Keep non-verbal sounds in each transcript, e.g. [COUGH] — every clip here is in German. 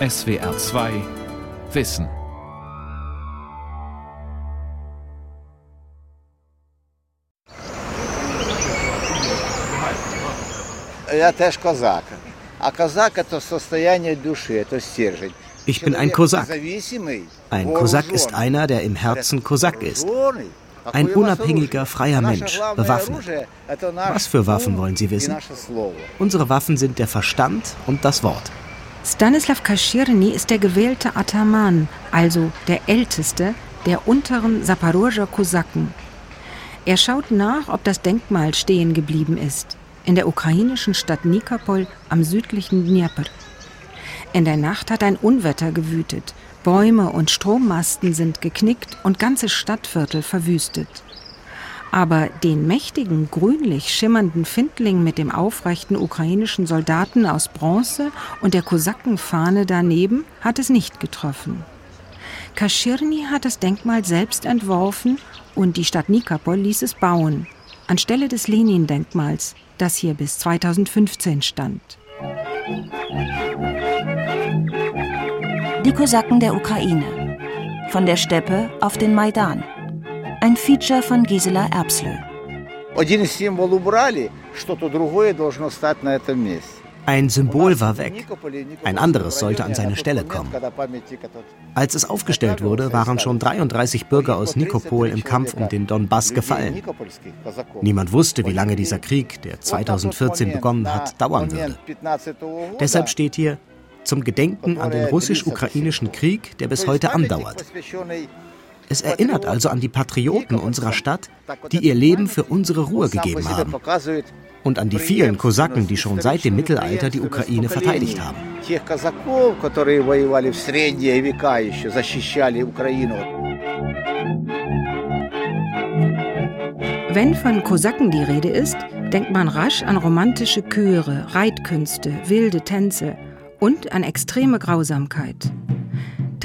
SWR 2 Wissen. Я теж козак. А козак это состояние души, это стержень. Ich bin ein Kosak. Ein Kosak ist einer, der im Herzen Kosak ist. Ein unabhängiger, freier Mensch, bewaffnet. Was für Waffen wollen Sie wissen? Unsere Waffen sind der Verstand und das Wort. Stanislav Kaschirny ist der gewählte Ataman, also der älteste der unteren Saporoscher Kosaken. Er schaut nach, ob das Denkmal stehen geblieben ist, in der ukrainischen Stadt Nikopol am südlichen Dnieper. In der Nacht hat ein Unwetter gewütet. Bäume und Strommasten sind geknickt und ganze Stadtviertel verwüstet. Aber den mächtigen, grünlich schimmernden Findling mit dem aufrechten ukrainischen Soldaten aus Bronze und der Kosakenfahne daneben hat es nicht getroffen. Kaschirny hat das Denkmal selbst entworfen und die Stadt Nikopol ließ es bauen, anstelle des Lenin-Denkmals, das hier bis 2015 stand. Die Kosaken der Ukraine. Von der Steppe auf den Maidan. Ein Feature von Gisela Erbslö. Ein Symbol war weg. Ein anderes sollte an seine Stelle kommen. Als es aufgestellt wurde, waren schon 33 Bürger aus Nikopol im Kampf um den Donbass gefallen. Niemand wusste, wie lange dieser Krieg, der 2014 begonnen hat, dauern würde. Deshalb steht hier zum Gedenken an den russisch-ukrainischen Krieg, der bis heute andauert. Es erinnert also an die Patrioten unserer Stadt, die ihr Leben für unsere Ruhe gegeben haben. Und an die vielen Kosaken, die schon seit dem Mittelalter die Ukraine verteidigt haben. Wenn von Kosaken die Rede ist, denkt man rasch an romantische Chöre, Reitkünste, wilde Tänze und an extreme Grausamkeit.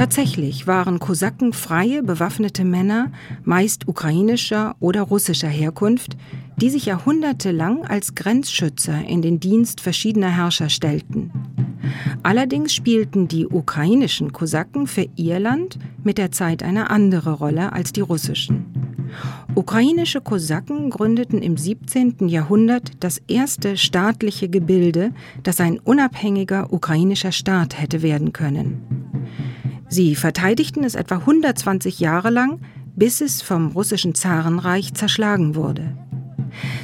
Tatsächlich waren Kosaken freie, bewaffnete Männer, meist ukrainischer oder russischer Herkunft, die sich jahrhundertelang als Grenzschützer in den Dienst verschiedener Herrscher stellten. Allerdings spielten die ukrainischen Kosaken für ihr Land mit der Zeit eine andere Rolle als die russischen. Ukrainische Kosaken gründeten im 17. Jahrhundert das erste staatliche Gebilde, das ein unabhängiger ukrainischer Staat hätte werden können. Sie verteidigten es etwa 120 Jahre lang, bis es vom russischen Zarenreich zerschlagen wurde.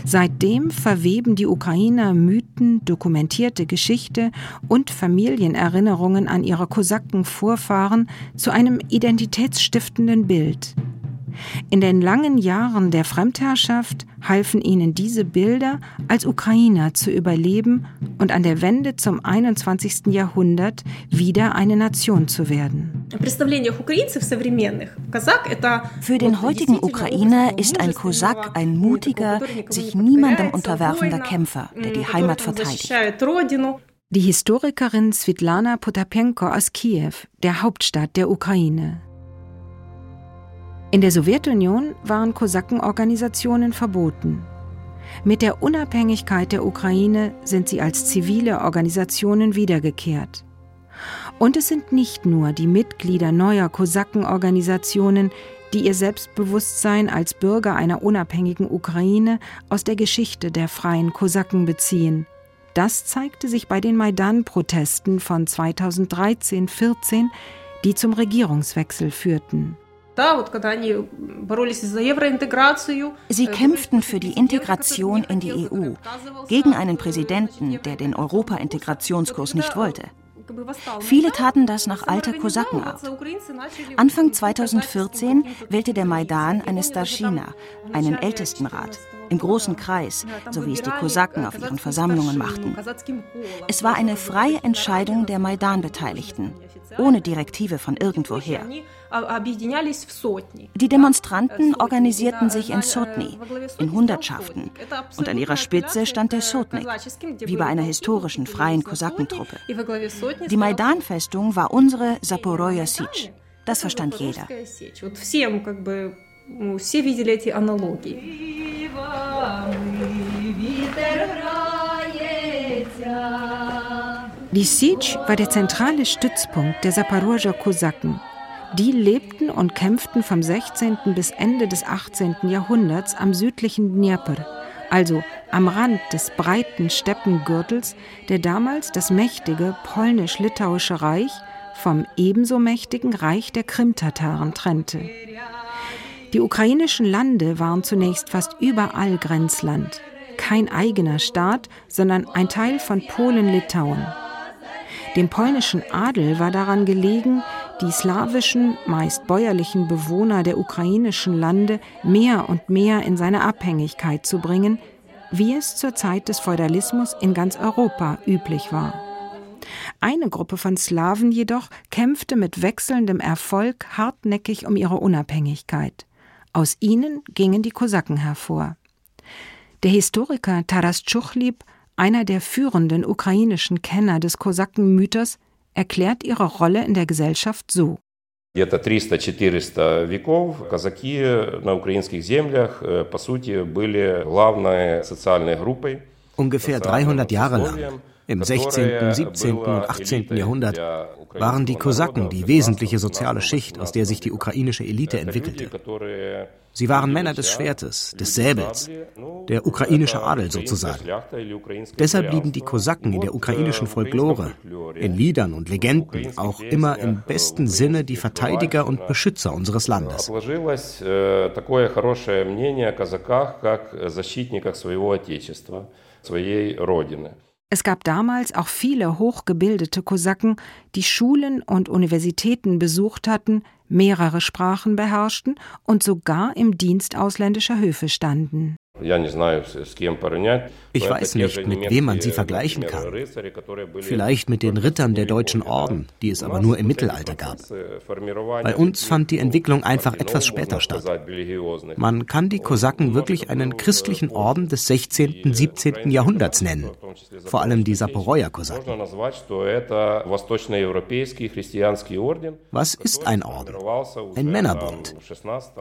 Seitdem verweben die Ukrainer Mythen, dokumentierte Geschichte und Familienerinnerungen an ihre Kosaken-Vorfahren zu einem identitätsstiftenden Bild. In den langen Jahren der Fremdherrschaft halfen ihnen diese Bilder, als Ukrainer zu überleben und an der Wende zum 21. Jahrhundert wieder eine Nation zu werden. Für den heutigen Ukrainer ist ein Kosak ein mutiger, sich niemandem unterwerfender Kämpfer, der die Heimat verteidigt. Die Historikerin Svetlana Potapenko aus Kiew, der Hauptstadt der Ukraine. In der Sowjetunion waren Kosakenorganisationen verboten. Mit der Unabhängigkeit der Ukraine sind sie als zivile Organisationen wiedergekehrt. Und es sind nicht nur die Mitglieder neuer Kosakenorganisationen, die ihr Selbstbewusstsein als Bürger einer unabhängigen Ukraine aus der Geschichte der freien Kosaken beziehen. Das zeigte sich bei den Maidan-Protesten von 2013-14, die zum Regierungswechsel führten. Sie kämpften für die Integration in die EU gegen einen Präsidenten, der den Europa-Integrationskurs nicht wollte. Viele taten das nach alter Kosakenart. Anfang 2014 wählte der Maidan eine Starschina, einen Ältestenrat, im großen Kreis, so wie es die Kosaken auf ihren Versammlungen machten. Es war eine freie Entscheidung der Maidan-Beteiligten, ohne Direktive von irgendwoher. Die Demonstranten organisierten sich in Sotni, in Hundertschaften, und an ihrer Spitze stand der Sotnik, wie bei einer historischen freien Kosakentruppe. Die Maidan-Festung war unsere Saporoja Sich. Das verstand jeder. Die Sich war der zentrale Stützpunkt der Saporoscher Kosaken. Die lebten und kämpften vom 16. bis Ende des 18. Jahrhunderts am südlichen Dnieper, also am Rand des breiten Steppengürtels, der damals das mächtige polnisch-litauische Reich vom ebenso mächtigen Reich der Krimtataren trennte. Die ukrainischen Lande waren zunächst fast überall Grenzland, kein eigener Staat, sondern ein Teil von Polen-Litauen. Dem polnischen Adel war daran gelegen, die slawischen, meist bäuerlichen Bewohner der ukrainischen Lande mehr und mehr in seine Abhängigkeit zu bringen, wie es zur Zeit des Feudalismus in ganz Europa üblich war. Eine Gruppe von Slawen jedoch kämpfte mit wechselndem Erfolg hartnäckig um ihre Unabhängigkeit. Aus ihnen gingen die Kosaken hervor. Der Historiker Taras Tschuchlib, einer der führenden ukrainischen Kenner des Kosakenmythos, erklärt ihre Rolle in der Gesellschaft so. Где-то 300-400 веков казаки на украинских землях, по сути, были главной социальной группой. Ungefähr 300 Jahre lang im 16., 17. und 18. Jahrhundert waren die Kosaken die wesentliche soziale Schicht, aus der sich die ukrainische Elite entwickelte. Sie waren Männer des Schwertes, des Säbels, der ukrainische Adel sozusagen. Deshalb blieben die Kosaken in der ukrainischen Folklore, in Liedern und Legenden auch immer im besten Sinne die Verteidiger und Beschützer unseres Landes. своей родины. Es gab damals auch viele hochgebildete Kosaken, die Schulen und Universitäten besucht hatten, mehrere Sprachen beherrschten und sogar im Dienst ausländischer Höfe standen. Ich weiß nicht, mit wem man sie vergleichen kann. Vielleicht mit den Rittern der deutschen Orden, die es aber nur im Mittelalter gab. Bei uns fand die Entwicklung einfach etwas später statt. Man kann die Kosaken wirklich einen christlichen Orden des 16., 17. Jahrhunderts nennen, vor allem die Saporoja Kosaken. Was ist ein Orden? Ein Männerbund.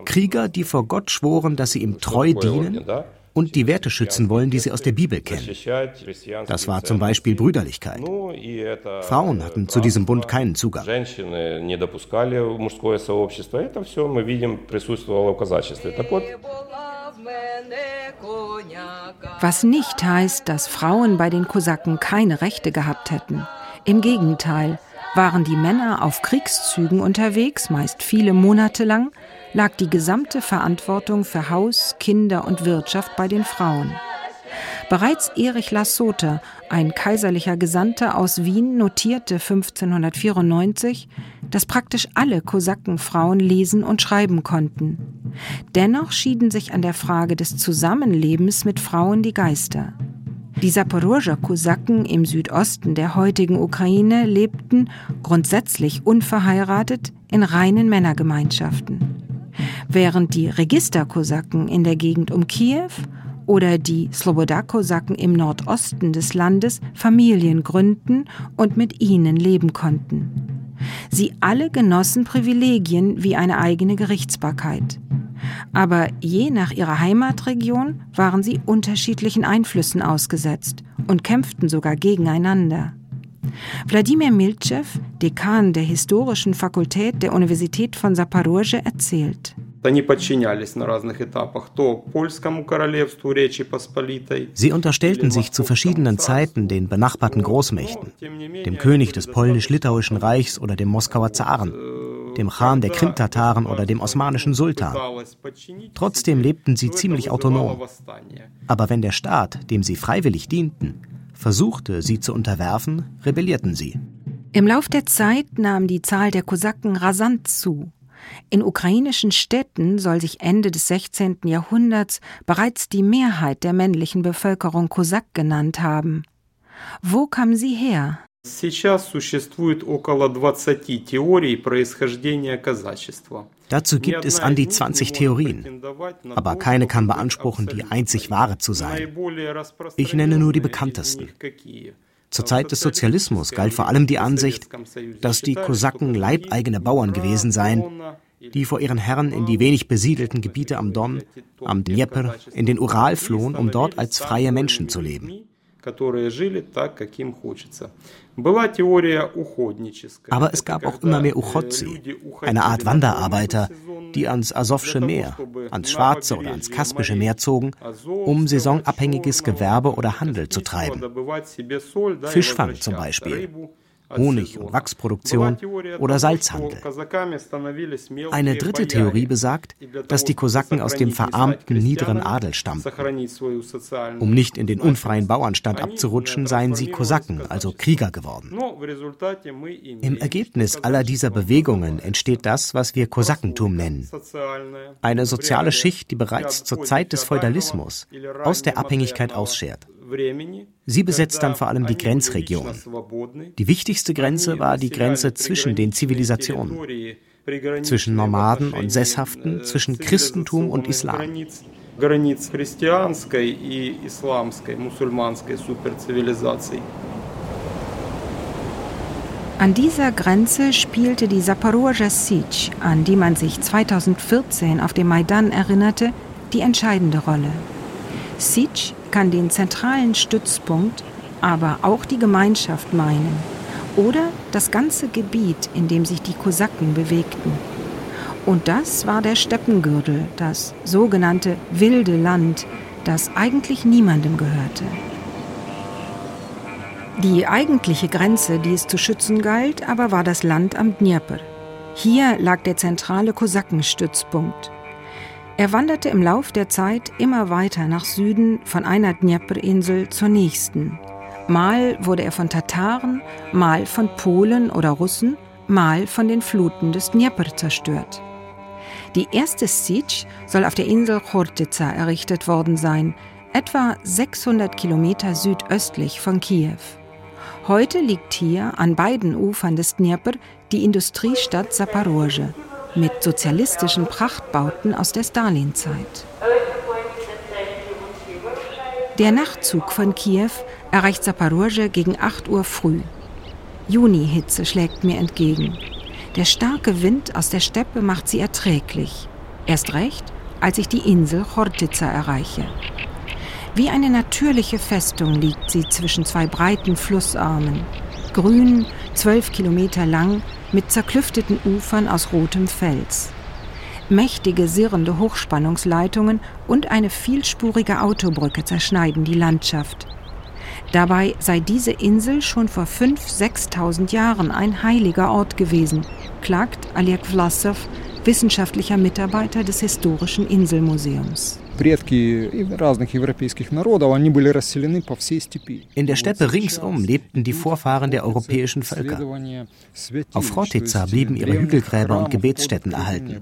Krieger, die vor Gott schworen, dass sie ihm treu dienen und die Werte schützen wollen, die sie aus der Bibel kennen. Das war zum Beispiel Brüderlichkeit. Frauen hatten zu diesem Bund keinen Zugang. Was nicht heißt, dass Frauen bei den Kosaken keine Rechte gehabt hätten. Im Gegenteil, waren die Männer auf Kriegszügen unterwegs, meist viele Monate lang, lag die gesamte Verantwortung für Haus, Kinder und Wirtschaft bei den Frauen. Bereits Erich Lassoter, ein kaiserlicher Gesandter aus Wien, notierte 1594, dass praktisch alle Kosakenfrauen lesen und schreiben konnten. Dennoch schieden sich an der Frage des Zusammenlebens mit Frauen die Geister. Die Saporoger Kosaken im Südosten der heutigen Ukraine lebten, grundsätzlich unverheiratet, in reinen Männergemeinschaften. Während die Registerkosaken in der Gegend um Kiew oder die Sloboda-Kosaken im Nordosten des Landes Familien gründen und mit ihnen leben konnten. Sie alle genossen Privilegien wie eine eigene Gerichtsbarkeit. Aber je nach ihrer Heimatregion waren sie unterschiedlichen Einflüssen ausgesetzt und kämpften sogar gegeneinander. Wladimir Milchev, Dekan der Historischen Fakultät der Universität von Saporosche, erzählt. Sie unterstellten sich zu verschiedenen Zeiten den benachbarten Großmächten, dem König des polnisch-litauischen Reichs oder dem Moskauer Zaren, dem Khan der Krimtataren oder dem osmanischen Sultan. Trotzdem lebten sie ziemlich autonom. Aber wenn der Staat, dem sie freiwillig dienten, versuchte, sie zu unterwerfen, rebellierten sie. Im Lauf der Zeit nahm die Zahl der Kosaken rasant zu. In ukrainischen Städten soll sich Ende des 16. Jahrhunderts bereits die Mehrheit der männlichen Bevölkerung Kosak genannt haben. Wo kam sie her? Dazu gibt es an die 20 Theorien, aber keine kann beanspruchen, die einzig wahre zu sein. Ich nenne nur die bekanntesten. Zur Zeit des Sozialismus galt vor allem die Ansicht, dass die Kosaken leibeigene Bauern gewesen seien, die vor ihren Herren in die wenig besiedelten Gebiete am Don, am Dnieper, in den Ural flohen, um dort als freie Menschen zu leben которые жили так, как им хочется. Aber es gab auch immer mehr Uchotzi, eine Art Wanderarbeiter, die ans Asowsche Meer, ans Schwarze oder ans Kaspische Meer zogen, um saisonabhängiges Gewerbe oder Handel zu treiben. Fischfang zum Beispiel Honig- und Wachsproduktion oder Salzhandel. Eine dritte Theorie besagt, dass die Kosaken aus dem verarmten niederen Adel stammten. Um nicht in den unfreien Bauernstand abzurutschen, seien sie Kosaken, also Krieger geworden. Im Ergebnis aller dieser Bewegungen entsteht das, was wir Kosakentum nennen. Eine soziale Schicht, die bereits zur Zeit des Feudalismus aus der Abhängigkeit ausschert. Sie besetzt dann vor allem die Grenzregionen. Die wichtigste Grenze war die Grenze zwischen den Zivilisationen, zwischen Nomaden und Sesshaften, zwischen Christentum und Islam. An dieser Grenze spielte die Zaporozhye Siege, an die man sich 2014 auf dem Maidan erinnerte, die entscheidende Rolle. Siege kann den zentralen Stützpunkt, aber auch die Gemeinschaft meinen oder das ganze Gebiet, in dem sich die Kosaken bewegten. Und das war der Steppengürtel, das sogenannte wilde Land, das eigentlich niemandem gehörte. Die eigentliche Grenze, die es zu schützen galt, aber war das Land am Dnieper. Hier lag der zentrale Kosakenstützpunkt. Er wanderte im Lauf der Zeit immer weiter nach Süden von einer Dnjepr-Insel zur nächsten. Mal wurde er von Tataren, mal von Polen oder Russen, mal von den Fluten des Dnjepr zerstört. Die erste Siege soll auf der Insel Chortica errichtet worden sein, etwa 600 Kilometer südöstlich von Kiew. Heute liegt hier an beiden Ufern des Dnjepr die Industriestadt Saporosche mit sozialistischen Prachtbauten aus der Stalinzeit. Der Nachtzug von Kiew erreicht Saporosche gegen 8 Uhr früh. Junihitze schlägt mir entgegen. Der starke Wind aus der Steppe macht sie erträglich. Erst recht, als ich die Insel Chortica erreiche. Wie eine natürliche Festung liegt sie zwischen zwei breiten Flussarmen. Grün, zwölf Kilometer lang, mit zerklüfteten Ufern aus rotem Fels. Mächtige, sirrende Hochspannungsleitungen und eine vielspurige Autobrücke zerschneiden die Landschaft. Dabei sei diese Insel schon vor 5.000, 6.000 Jahren ein heiliger Ort gewesen, klagt Aliak Vlasov, wissenschaftlicher Mitarbeiter des Historischen Inselmuseums. In der Steppe ringsum lebten die Vorfahren der europäischen Völker. Auf Rotica blieben ihre Hügelgräber und Gebetsstätten erhalten.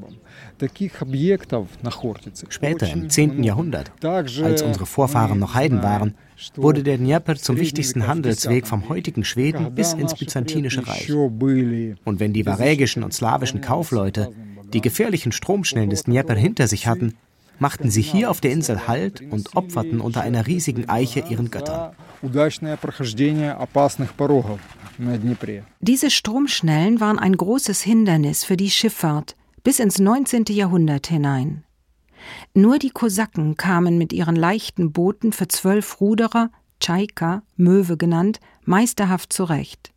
Später, im 10. Jahrhundert, als unsere Vorfahren noch Heiden waren, wurde der Dnieper zum wichtigsten Handelsweg vom heutigen Schweden bis ins Byzantinische Reich. Und wenn die varägischen und slawischen Kaufleute die gefährlichen Stromschnellen des Dnieper hinter sich hatten, machten sie hier auf der Insel Halt und opferten unter einer riesigen Eiche ihren Göttern. Diese Stromschnellen waren ein großes Hindernis für die Schifffahrt bis ins 19. Jahrhundert hinein. Nur die Kosaken kamen mit ihren leichten Booten für zwölf Ruderer, Tschaika, Möwe genannt, meisterhaft zurecht.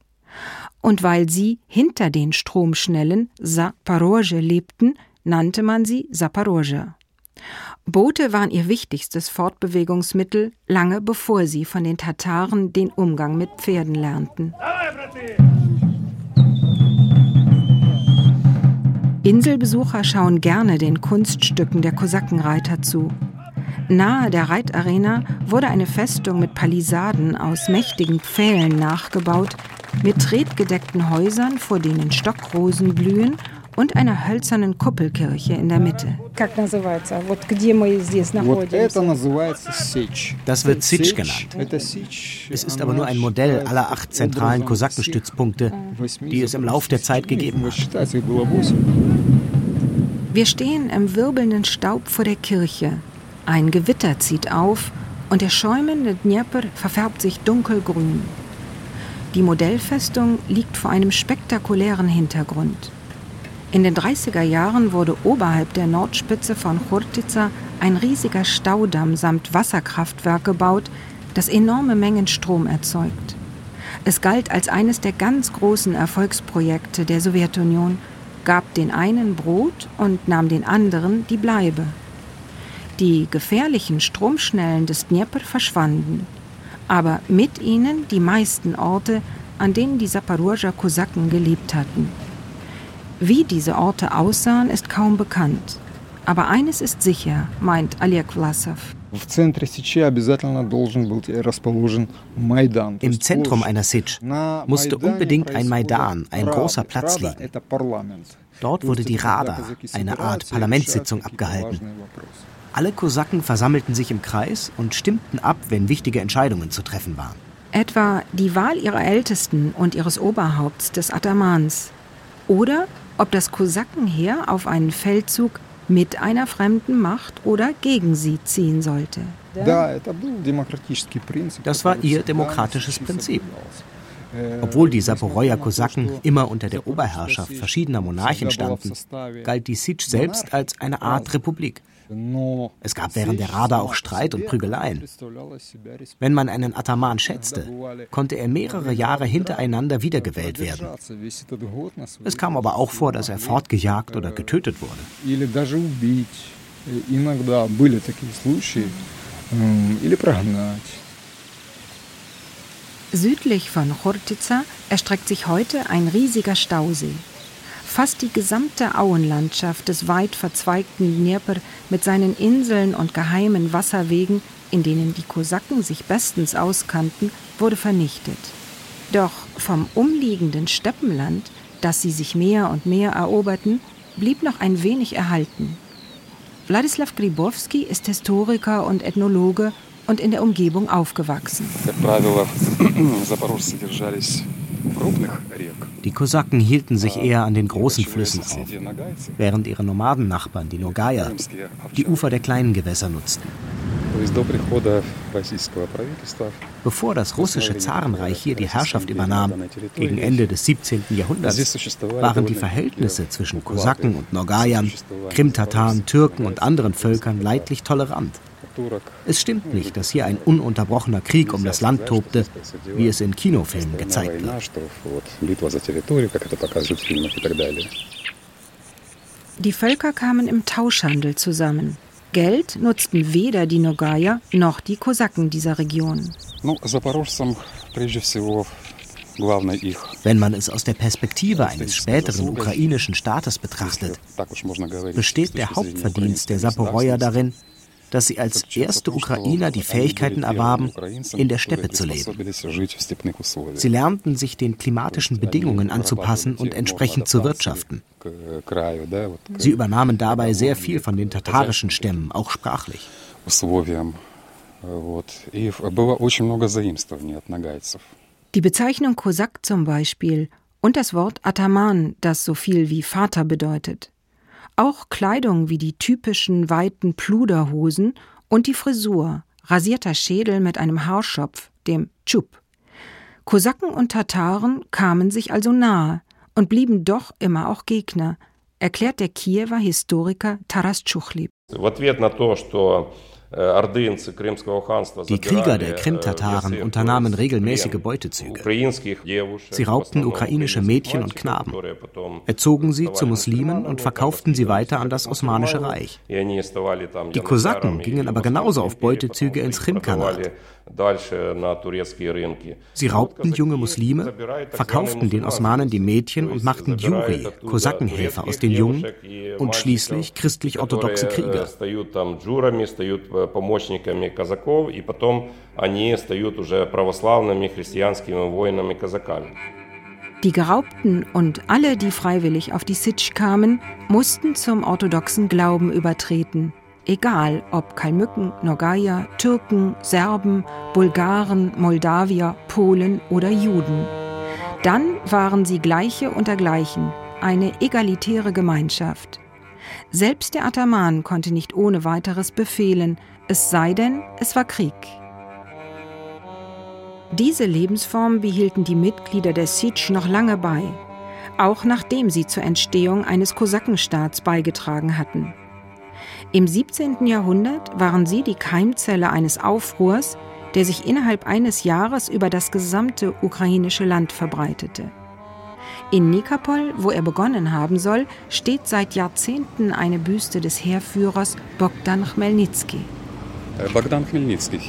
Und weil sie hinter den Stromschnellen Saporosche lebten, nannte man sie Saporosche. Boote waren ihr wichtigstes Fortbewegungsmittel, lange bevor sie von den Tataren den Umgang mit Pferden lernten. Inselbesucher schauen gerne den Kunststücken der Kosakenreiter zu. Nahe der Reitarena wurde eine Festung mit Palisaden aus mächtigen Pfählen nachgebaut, mit tretgedeckten Häusern, vor denen Stockrosen blühen und einer hölzernen Kuppelkirche in der Mitte. Das wird Sitsch genannt. Es ist aber nur ein Modell aller acht zentralen Kosakenstützpunkte, die es im Lauf der Zeit gegeben hat. Wir stehen im wirbelnden Staub vor der Kirche. Ein Gewitter zieht auf und der schäumende Dnieper verfärbt sich dunkelgrün. Die Modellfestung liegt vor einem spektakulären Hintergrund. In den 30er Jahren wurde oberhalb der Nordspitze von Churtica ein riesiger Staudamm samt Wasserkraftwerk gebaut, das enorme Mengen Strom erzeugt. Es galt als eines der ganz großen Erfolgsprojekte der Sowjetunion, gab den einen Brot und nahm den anderen die Bleibe. Die gefährlichen Stromschnellen des Dnieper verschwanden, aber mit ihnen die meisten Orte, an denen die Saporoscher Kosaken gelebt hatten. Wie diese Orte aussahen, ist kaum bekannt. Aber eines ist sicher, meint Oleg Vlasov. Im Zentrum einer Sitsch musste unbedingt ein Maidan, ein großer Platz liegen. Dort wurde die Rada, eine Art Parlamentssitzung, abgehalten. Alle Kosaken versammelten sich im Kreis und stimmten ab, wenn wichtige Entscheidungen zu treffen waren. Etwa die Wahl ihrer Ältesten und ihres Oberhaupts, des Atamans. Oder ob das Kosakenheer auf einen Feldzug mit einer fremden Macht oder gegen sie ziehen sollte. Das war ihr demokratisches Prinzip. Obwohl die Saporoja Kosaken immer unter der Oberherrschaft verschiedener Monarchen standen, galt die Sitsch selbst als eine Art Republik. Es gab während der Rada auch Streit und Prügeleien. Wenn man einen Ataman schätzte, konnte er mehrere Jahre hintereinander wiedergewählt werden. Es kam aber auch vor, dass er fortgejagt oder getötet wurde. Südlich von Chortica erstreckt sich heute ein riesiger Stausee. Fast die gesamte Auenlandschaft des weit verzweigten Dnieper mit seinen Inseln und geheimen Wasserwegen, in denen die Kosaken sich bestens auskannten, wurde vernichtet. Doch vom umliegenden Steppenland, das sie sich mehr und mehr eroberten, blieb noch ein wenig erhalten. Wladislaw Gribowski ist Historiker und Ethnologe und in der Umgebung aufgewachsen. [CLEARS THROAT] Die Kosaken hielten sich eher an den großen Flüssen auf, während ihre Nomadennachbarn, die Nogaya, die Ufer der kleinen Gewässer nutzten. Bevor das russische Zarenreich hier die Herrschaft übernahm, gegen Ende des 17. Jahrhunderts, waren die Verhältnisse zwischen Kosaken und Nogayern, Krimtataren, Türken und anderen Völkern leidlich tolerant. Es stimmt nicht, dass hier ein ununterbrochener Krieg um das Land tobte, wie es in Kinofilmen gezeigt wird. Die Völker kamen im Tauschhandel zusammen. Geld nutzten weder die Nogaya noch die Kosaken dieser Region. Wenn man es aus der Perspektive eines späteren ukrainischen Staates betrachtet, besteht der Hauptverdienst der Saporoja darin, dass sie als erste Ukrainer die Fähigkeiten erwarben, in der Steppe zu leben. Sie lernten sich den klimatischen Bedingungen anzupassen und entsprechend zu wirtschaften. Sie übernahmen dabei sehr viel von den tatarischen Stämmen, auch sprachlich. Die Bezeichnung Kosak zum Beispiel und das Wort Ataman, das so viel wie Vater bedeutet. Auch Kleidung wie die typischen weiten Pluderhosen und die Frisur, rasierter Schädel mit einem Haarschopf, dem Tschub. Kosaken und Tataren kamen sich also nahe und blieben doch immer auch Gegner, erklärt der Kiewer Historiker Taras Tschuchlib. Die Krieger der Krim-Tataren unternahmen regelmäßige Beutezüge. Sie raubten ukrainische Mädchen und Knaben, erzogen sie zu Muslimen und verkauften sie weiter an das Osmanische Reich. Die Kosaken gingen aber genauso auf Beutezüge ins Krimkanat. Sie raubten junge Muslime, verkauften den Osmanen die Mädchen und machten Juri, Kosakenhelfer aus den Jungen und schließlich christlich-orthodoxe Krieger. Die Geraubten und alle, die freiwillig auf die Sitsch kamen, mussten zum orthodoxen Glauben übertreten egal ob Kalmücken, Nogaya, Türken, Serben, Bulgaren, Moldawier, Polen oder Juden. Dann waren sie Gleiche unter Gleichen, eine egalitäre Gemeinschaft. Selbst der Ataman konnte nicht ohne weiteres befehlen, es sei denn, es war Krieg. Diese Lebensform behielten die Mitglieder der Sitsch noch lange bei, auch nachdem sie zur Entstehung eines Kosakenstaats beigetragen hatten. Im 17. Jahrhundert waren sie die Keimzelle eines Aufruhrs, der sich innerhalb eines Jahres über das gesamte ukrainische Land verbreitete. In Nikopol, wo er begonnen haben soll, steht seit Jahrzehnten eine Büste des Heerführers Bogdan Chmelnytsky. Äh, Bogdan Chmelnytsky.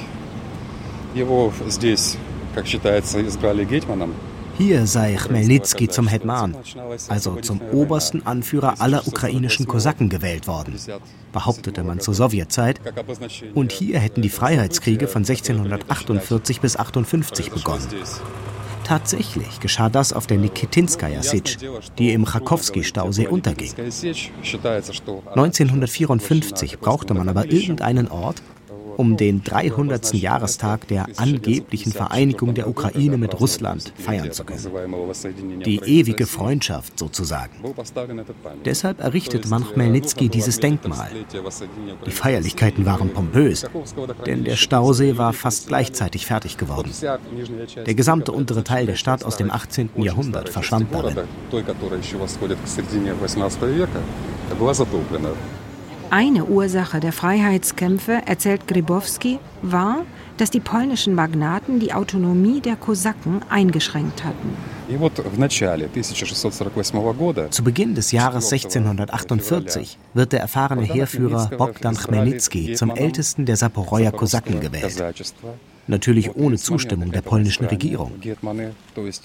Его здесь, как считается, избрали гетманом hier sei Chmelnytsky zum Hetman, also zum obersten Anführer aller ukrainischen Kosaken gewählt worden, behauptete man zur Sowjetzeit. Und hier hätten die Freiheitskriege von 1648 bis 58 begonnen. Tatsächlich geschah das auf der Nikitinskaya Sitsch, die im Chakowski-Stausee unterging. 1954 brauchte man aber irgendeinen Ort, um den 300. Jahrestag der angeblichen Vereinigung der Ukraine mit Russland feiern zu können. Die ewige Freundschaft sozusagen. Deshalb errichtete man Chmelnytsky dieses Denkmal. Die Feierlichkeiten waren pompös, denn der Stausee war fast gleichzeitig fertig geworden. Der gesamte untere Teil der Stadt aus dem 18. Jahrhundert verschwand darin. Eine Ursache der Freiheitskämpfe, erzählt Grybowski, war, dass die polnischen Magnaten die Autonomie der Kosaken eingeschränkt hatten. Zu Beginn des Jahres 1648 wird der erfahrene Heerführer Bogdan Chmelnytsky zum ältesten der Saporoyer Kosaken gewählt. Natürlich ohne Zustimmung der polnischen Regierung.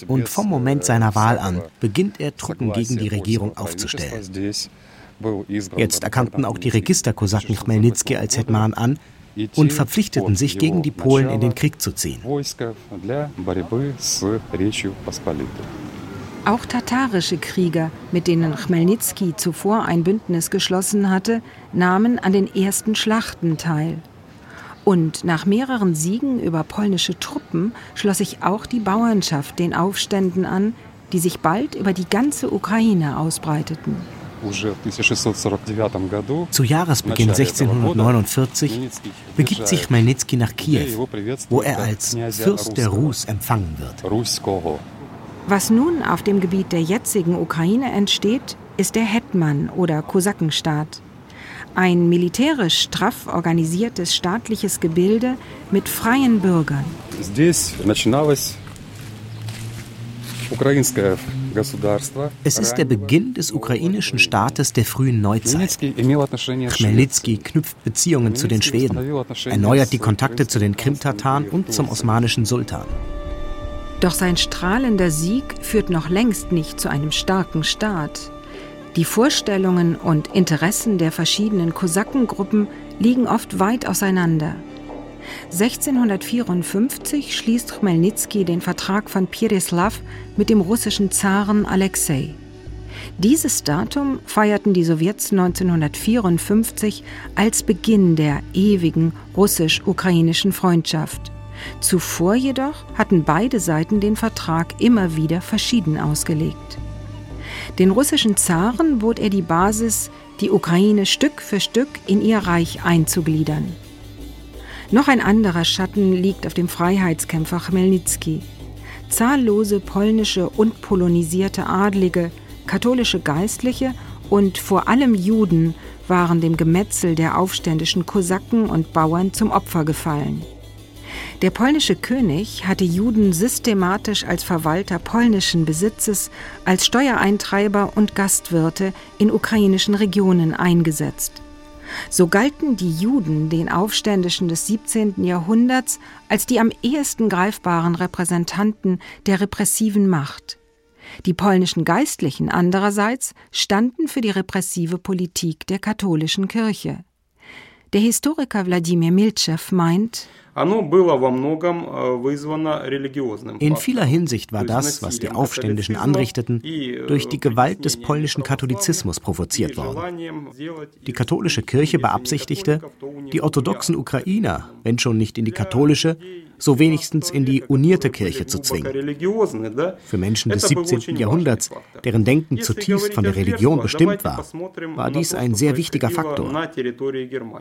Und vom Moment seiner Wahl an beginnt er Truppen gegen die Regierung aufzustellen. Jetzt erkannten auch die Registerkosaken Chmelnytsky als Hetman an und verpflichteten sich, gegen die Polen in den Krieg zu ziehen. Auch tatarische Krieger, mit denen Chmelnytsky zuvor ein Bündnis geschlossen hatte, nahmen an den ersten Schlachten teil. Und nach mehreren Siegen über polnische Truppen schloss sich auch die Bauernschaft den Aufständen an, die sich bald über die ganze Ukraine ausbreiteten. Zu Jahresbeginn 1649 begibt sich Chmelnytsky nach Kiew, wo er als Fürst der Rus empfangen wird. Was nun auf dem Gebiet der jetzigen Ukraine entsteht, ist der Hetman oder Kosakenstaat. Ein militärisch straff organisiertes staatliches Gebilde mit freien Bürgern. Здесь начиналось es ist der Beginn des ukrainischen Staates der frühen Neuzeit. Chmelnytsky knüpft Beziehungen zu den Schweden, erneuert die Kontakte zu den Krimtataren und zum osmanischen Sultan. Doch sein strahlender Sieg führt noch längst nicht zu einem starken Staat. Die Vorstellungen und Interessen der verschiedenen Kosakengruppen liegen oft weit auseinander. 1654 schließt Chmelnytsky den Vertrag von Pereslav mit dem russischen Zaren Alexei. Dieses Datum feierten die Sowjets 1954 als Beginn der ewigen russisch-ukrainischen Freundschaft. Zuvor jedoch hatten beide Seiten den Vertrag immer wieder verschieden ausgelegt. Den russischen Zaren bot er die Basis, die Ukraine Stück für Stück in ihr Reich einzugliedern. Noch ein anderer Schatten liegt auf dem Freiheitskämpfer Chmelnytsky. Zahllose polnische und polonisierte Adlige, katholische Geistliche und vor allem Juden waren dem Gemetzel der aufständischen Kosaken und Bauern zum Opfer gefallen. Der polnische König hatte Juden systematisch als Verwalter polnischen Besitzes, als Steuereintreiber und Gastwirte in ukrainischen Regionen eingesetzt. So galten die Juden den Aufständischen des 17. Jahrhunderts als die am ehesten greifbaren Repräsentanten der repressiven Macht. Die polnischen Geistlichen andererseits standen für die repressive Politik der katholischen Kirche. Der Historiker Wladimir Milchew meint, Э, In vieler Hinsicht war das, was die Aufständischen anrichteten, э, durch die Gewalt des polnischen Katholizismus provoziert worden. Die katholische Kirche beabsichtigte, die orthodoxen Ukrainer, wenn schon nicht in die katholische, so wenigstens in die unierte Kirche zu zwingen. Für Menschen des 17. Jahrhunderts, deren Denken zutiefst von der Religion bestimmt war, war dies ein sehr wichtiger Faktor.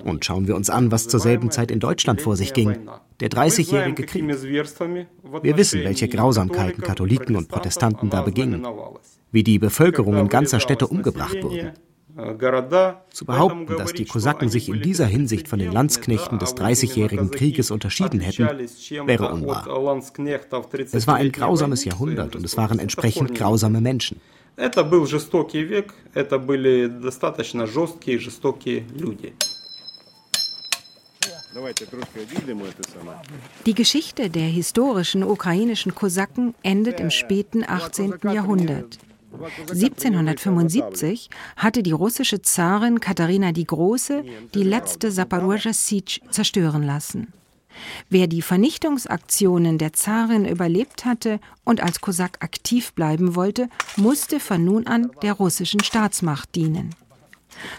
Und schauen wir uns an, was zur selben Zeit in Deutschland vor sich ging, der Dreißigjährige Krieg. Wir wissen, welche Grausamkeiten Katholiken und Protestanten da begingen, wie die Bevölkerung in ganzer Städte umgebracht wurde. Zu behaupten, dass die Kosaken sich in dieser Hinsicht von den Landsknechten des Dreißigjährigen Krieges unterschieden hätten, wäre unwahr. Es war ein grausames Jahrhundert und es waren entsprechend grausame Menschen. Это был жестокий век, это были достаточно жесткие, жестокие люди. Die Geschichte der historischen ukrainischen Kosaken endet im späten 18. Jahrhundert. 1775 hatte die russische Zarin Katharina die Große die letzte Saporoscha Siege zerstören lassen. Wer die Vernichtungsaktionen der Zarin überlebt hatte und als Kosak aktiv bleiben wollte, musste von nun an der russischen Staatsmacht dienen.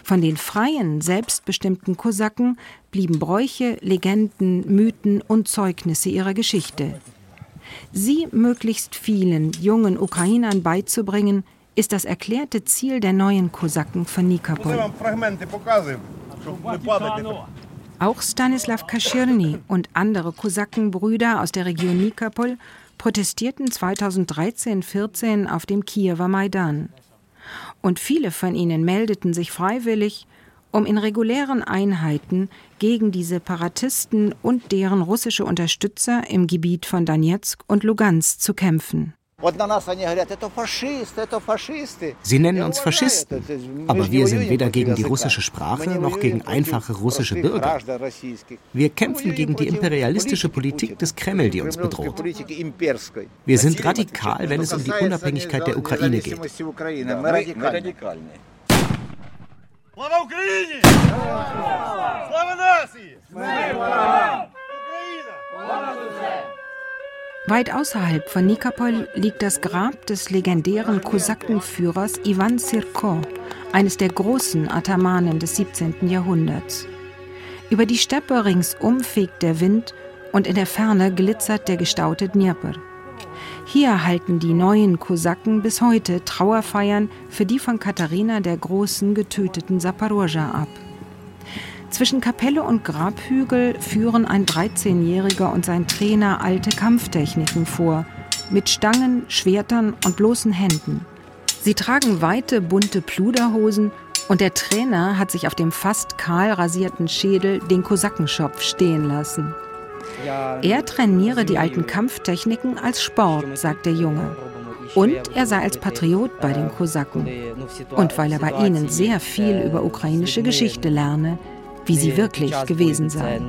Von den freien, selbstbestimmten Kosaken blieben Bräuche, Legenden, Mythen und Zeugnisse ihrer Geschichte. Sie möglichst vielen jungen Ukrainern beizubringen, ist das erklärte Ziel der neuen Kosaken von Nikopol. Auch Stanislav Kaschirny und andere Kosakenbrüder aus der Region Nikopol protestierten 2013-14 auf dem Kiewer Maidan. Und viele von ihnen meldeten sich freiwillig, um in regulären Einheiten gegen die Separatisten und deren russische Unterstützer im Gebiet von Donetsk und Lugansk zu kämpfen. Sie nennen uns Faschisten, aber wir sind weder gegen die russische Sprache noch gegen einfache russische Bürger. Wir kämpfen gegen die imperialistische Politik des Kreml, die uns bedroht. Wir sind radikal, wenn es um die Unabhängigkeit der Ukraine geht. Слава Україні! Слава нації! Україна! Weit außerhalb von Nikopol liegt das Grab des legendären Kosakenführers Ivan Sirko, eines der großen Atamanen des 17. Jahrhunderts. Über die Steppe ringsum fegt der Wind und in der Ferne glitzert der gestaute Dnieper. Hier halten die neuen Kosaken bis heute Trauerfeiern für die von Katharina der Großen getöteten Saporoscha ab. Zwischen Kapelle und Grabhügel führen ein 13-Jähriger und sein Trainer alte Kampftechniken vor, mit Stangen, Schwertern und bloßen Händen. Sie tragen weite, bunte Pluderhosen und der Trainer hat sich auf dem fast kahl rasierten Schädel den Kosakenschopf stehen lassen. Er trainiere die alten Kampftechniken als Sport, sagt der Junge. Und er sei als Patriot bei den Kosaken. Und weil er bei ihnen sehr viel über ukrainische Geschichte lerne, wie sie wirklich gewesen sei.